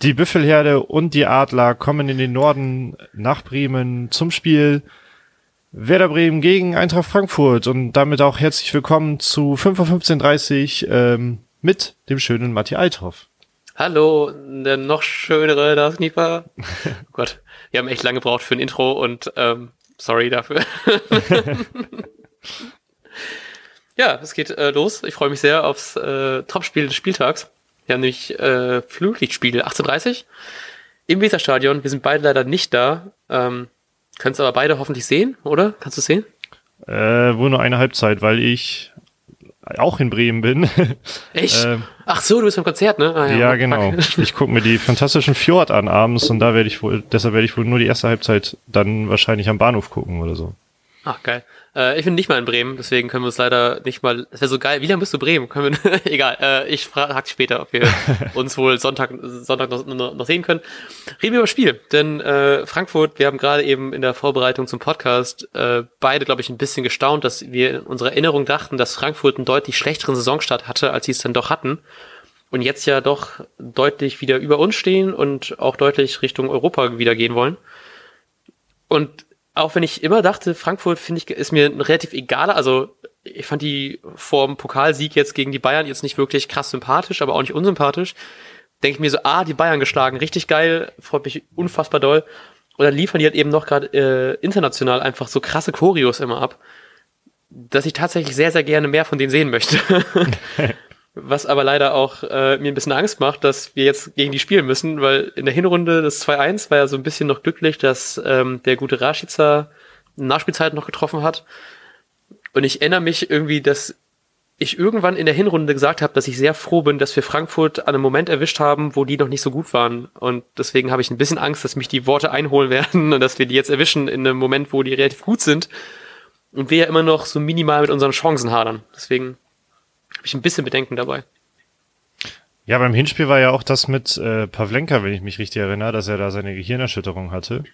Die Büffelherde und die Adler kommen in den Norden nach Bremen zum Spiel Werder Bremen gegen Eintracht Frankfurt und damit auch herzlich willkommen zu 5.15.30 ähm, mit dem schönen Matti Althoff. Hallo, der noch schönere Lars Knieper. oh Gott, wir haben echt lange gebraucht für ein Intro und ähm, sorry dafür. ja, es geht äh, los. Ich freue mich sehr aufs äh, Topspiel des Spieltags. Wir haben nämlich äh, Flutlichtspiel 18.30 im Weserstadion. Wir sind beide leider nicht da. Ähm, Können es aber beide hoffentlich sehen, oder? Kannst du sehen? Äh, wohl nur eine Halbzeit, weil ich auch in Bremen bin. Echt? Ähm, Ach so, du bist beim Konzert, ne? Ah, ja, ja genau. Ich gucke mir die fantastischen Fjord an abends und da werde ich wohl, deshalb werde ich wohl nur die erste Halbzeit dann wahrscheinlich am Bahnhof gucken oder so. Ach, geil. Äh, ich bin nicht mal in Bremen, deswegen können wir uns leider nicht mal. Das wäre so geil. Wie lange bist du Bremen? Können wir, egal. Äh, ich frage später, ob wir uns wohl Sonntag, Sonntag noch, noch, sehen können. Reden wir über das Spiel, denn äh, Frankfurt. Wir haben gerade eben in der Vorbereitung zum Podcast äh, beide, glaube ich, ein bisschen gestaunt, dass wir in unserer Erinnerung dachten, dass Frankfurt einen deutlich schlechteren Saisonstart hatte, als sie es dann doch hatten. Und jetzt ja doch deutlich wieder über uns stehen und auch deutlich Richtung Europa wieder gehen wollen. Und auch wenn ich immer dachte, Frankfurt finde ich, ist mir relativ egaler. Also ich fand die vorm Pokalsieg jetzt gegen die Bayern jetzt nicht wirklich krass sympathisch, aber auch nicht unsympathisch. Denke ich mir so, ah, die Bayern geschlagen, richtig geil, freut mich unfassbar doll. Und dann liefern die halt eben noch gerade äh, international einfach so krasse Choreos immer ab, dass ich tatsächlich sehr, sehr gerne mehr von denen sehen möchte. Was aber leider auch äh, mir ein bisschen Angst macht, dass wir jetzt gegen die spielen müssen, weil in der Hinrunde das 2-1 war ja so ein bisschen noch glücklich, dass ähm, der gute Rashica Nachspielzeit noch getroffen hat. Und ich erinnere mich irgendwie, dass ich irgendwann in der Hinrunde gesagt habe, dass ich sehr froh bin, dass wir Frankfurt an einem Moment erwischt haben, wo die noch nicht so gut waren. Und deswegen habe ich ein bisschen Angst, dass mich die Worte einholen werden und dass wir die jetzt erwischen in einem Moment, wo die relativ gut sind. Und wir ja immer noch so minimal mit unseren Chancen hadern. Deswegen habe ich ein bisschen Bedenken dabei. Ja, beim Hinspiel war ja auch das mit äh, Pavlenka, wenn ich mich richtig erinnere, dass er da seine Gehirnerschütterung hatte.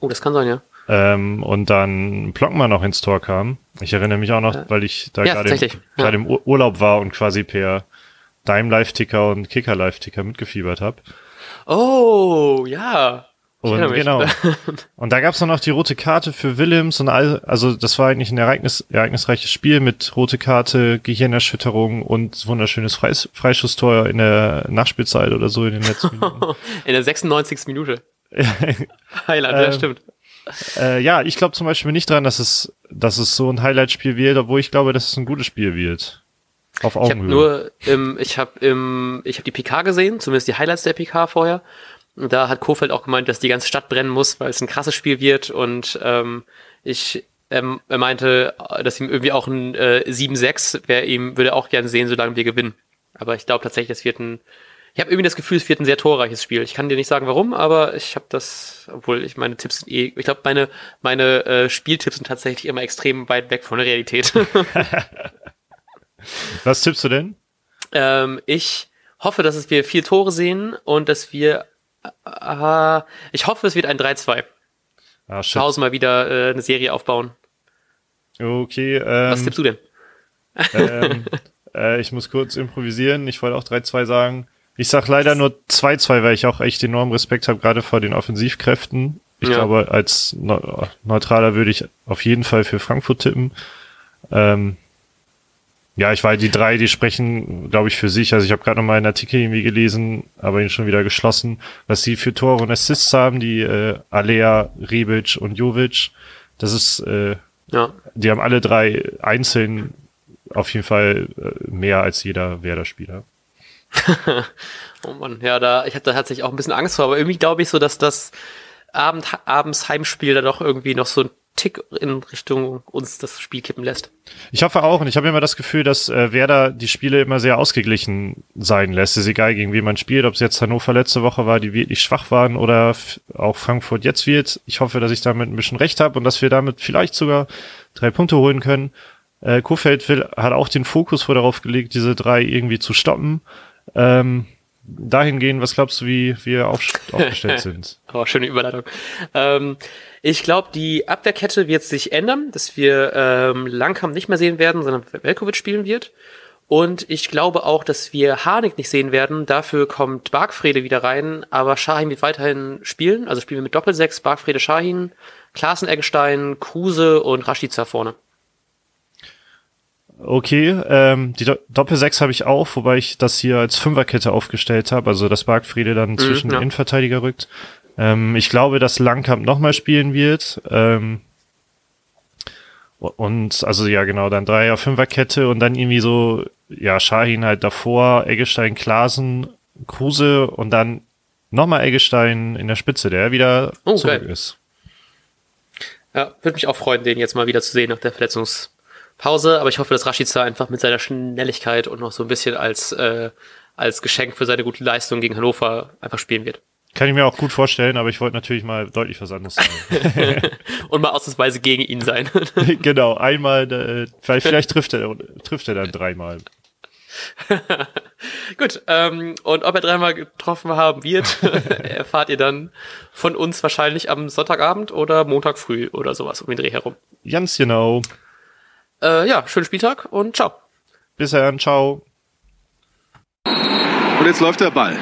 Oh, das kann sein, ja. Ähm, und dann Plockmann noch ins Tor kam. Ich erinnere mich auch noch, äh, weil ich da ja, gerade im, ja. im Urlaub war und quasi per Dime Live-Ticker und Kicker Live-Ticker mitgefiebert habe. Oh, ja. Und genau. Und da gab's dann noch die rote Karte für Willems und all, also das war eigentlich ein Ereignis, ereignisreiches Spiel mit rote Karte, Gehirnerschütterung und wunderschönes Freis, Freischusstor in der Nachspielzeit oder so in den letzten Minuten. in der 96. Minute. Highlight, äh, ja, stimmt. Äh, ja, ich glaube zum Beispiel nicht dran, dass es, dass es so ein Highlight-Spiel wird, obwohl ich glaube, dass es ein gutes Spiel wird. Auf Augenhöhe. Ich habe nur, im, ich habe im, ich habe die PK gesehen, zumindest die Highlights der PK vorher. Da hat Kofeld auch gemeint, dass die ganze Stadt brennen muss, weil es ein krasses Spiel wird. Und ähm, ich ähm, er meinte, dass ihm irgendwie auch ein äh, 7-6 wäre ihm, würde er auch gerne sehen, solange wir gewinnen. Aber ich glaube tatsächlich, es wird ein. Ich habe irgendwie das Gefühl, es wird ein sehr torreiches Spiel. Ich kann dir nicht sagen, warum, aber ich habe das, obwohl ich meine Tipps sind eh, ich glaube, meine, meine äh, Spieltipps sind tatsächlich immer extrem weit weg von der Realität. Was tippst du denn? Ähm, ich hoffe, dass wir vier Tore sehen und dass wir Uh, ich hoffe, es wird ein 3-2. Ah, Zu Hause mal wieder äh, eine Serie aufbauen. Okay. Ähm, Was tippst du denn? ähm, äh, ich muss kurz improvisieren. Ich wollte auch 3-2 sagen. Ich sag leider nur 2-2, weil ich auch echt enorm Respekt habe, gerade vor den Offensivkräften. Ich ja. glaube, als Neutraler würde ich auf jeden Fall für Frankfurt tippen. Ähm, ja, ich weiß, die drei, die sprechen, glaube ich, für sich. Also ich habe gerade noch mal einen Artikel irgendwie gelesen, aber ihn schon wieder geschlossen, was sie für Tore und Assists haben, die äh, Alea, Rebic und Jovic. Das ist, äh, ja. die haben alle drei einzeln auf jeden Fall äh, mehr als jeder Werder-Spieler. oh Mann, ja, da, ich habe da tatsächlich auch ein bisschen Angst vor, aber irgendwie glaube ich so, dass das Abend, abends Heimspiel da doch irgendwie noch so ein Tick in Richtung uns das Spiel kippen lässt. Ich hoffe auch und ich habe immer das Gefühl, dass äh, Werder die Spiele immer sehr ausgeglichen sein lässt. Es ist egal, gegen wen man spielt, ob es jetzt Hannover letzte Woche war, die wirklich schwach waren oder auch Frankfurt jetzt wird. Ich hoffe, dass ich damit ein bisschen recht habe und dass wir damit vielleicht sogar drei Punkte holen können. Äh, Kofeld will, hat auch den Fokus vor darauf gelegt, diese drei irgendwie zu stoppen. Ähm, dahin gehen, was glaubst du, wie wir aufgestellt sind? oh, schöne Überleitung. Ähm, ich glaube, die Abwehrkette wird sich ändern, dass wir ähm, Langkamp nicht mehr sehen werden, sondern Velkovic spielen wird. Und ich glaube auch, dass wir Harnik nicht sehen werden. Dafür kommt Bargfrede wieder rein, aber Shahin wird weiterhin spielen. Also spielen wir mit Doppelsechs, Bargfrede, Shahin, Klaassen, Eggestein, Kruse und Rashica vorne. Okay, ähm, die Do Doppelsechs habe ich auch, wobei ich das hier als Fünferkette aufgestellt habe, also dass Bargfriede dann mhm, zwischen ja. Innenverteidiger rückt. Ähm, ich glaube, dass Langkamp nochmal spielen wird. Ähm, und also ja, genau, dann Dreier, Fünferkette und dann irgendwie so, ja, Shahin halt davor, Eggestein, Klasen, Kruse und dann nochmal Eggestein in der Spitze, der wieder oh, zurück geil. ist. Ja, würde mich auch freuen, den jetzt mal wieder zu sehen nach der Verletzungspause. Aber ich hoffe, dass Rashica einfach mit seiner Schnelligkeit und noch so ein bisschen als, äh, als Geschenk für seine gute Leistung gegen Hannover einfach spielen wird. Kann ich mir auch gut vorstellen, aber ich wollte natürlich mal deutlich was anderes sagen. und mal ausnahmsweise gegen ihn sein. genau, einmal, äh, vielleicht, vielleicht trifft, er, trifft er dann dreimal. Gut, ähm, und ob er dreimal getroffen haben wird, erfahrt ihr dann von uns wahrscheinlich am Sonntagabend oder Montag früh oder sowas um den Dreh herum. Ganz genau. Äh, ja, schönen Spieltag und ciao. Bis dann, ciao. Und jetzt läuft der Ball.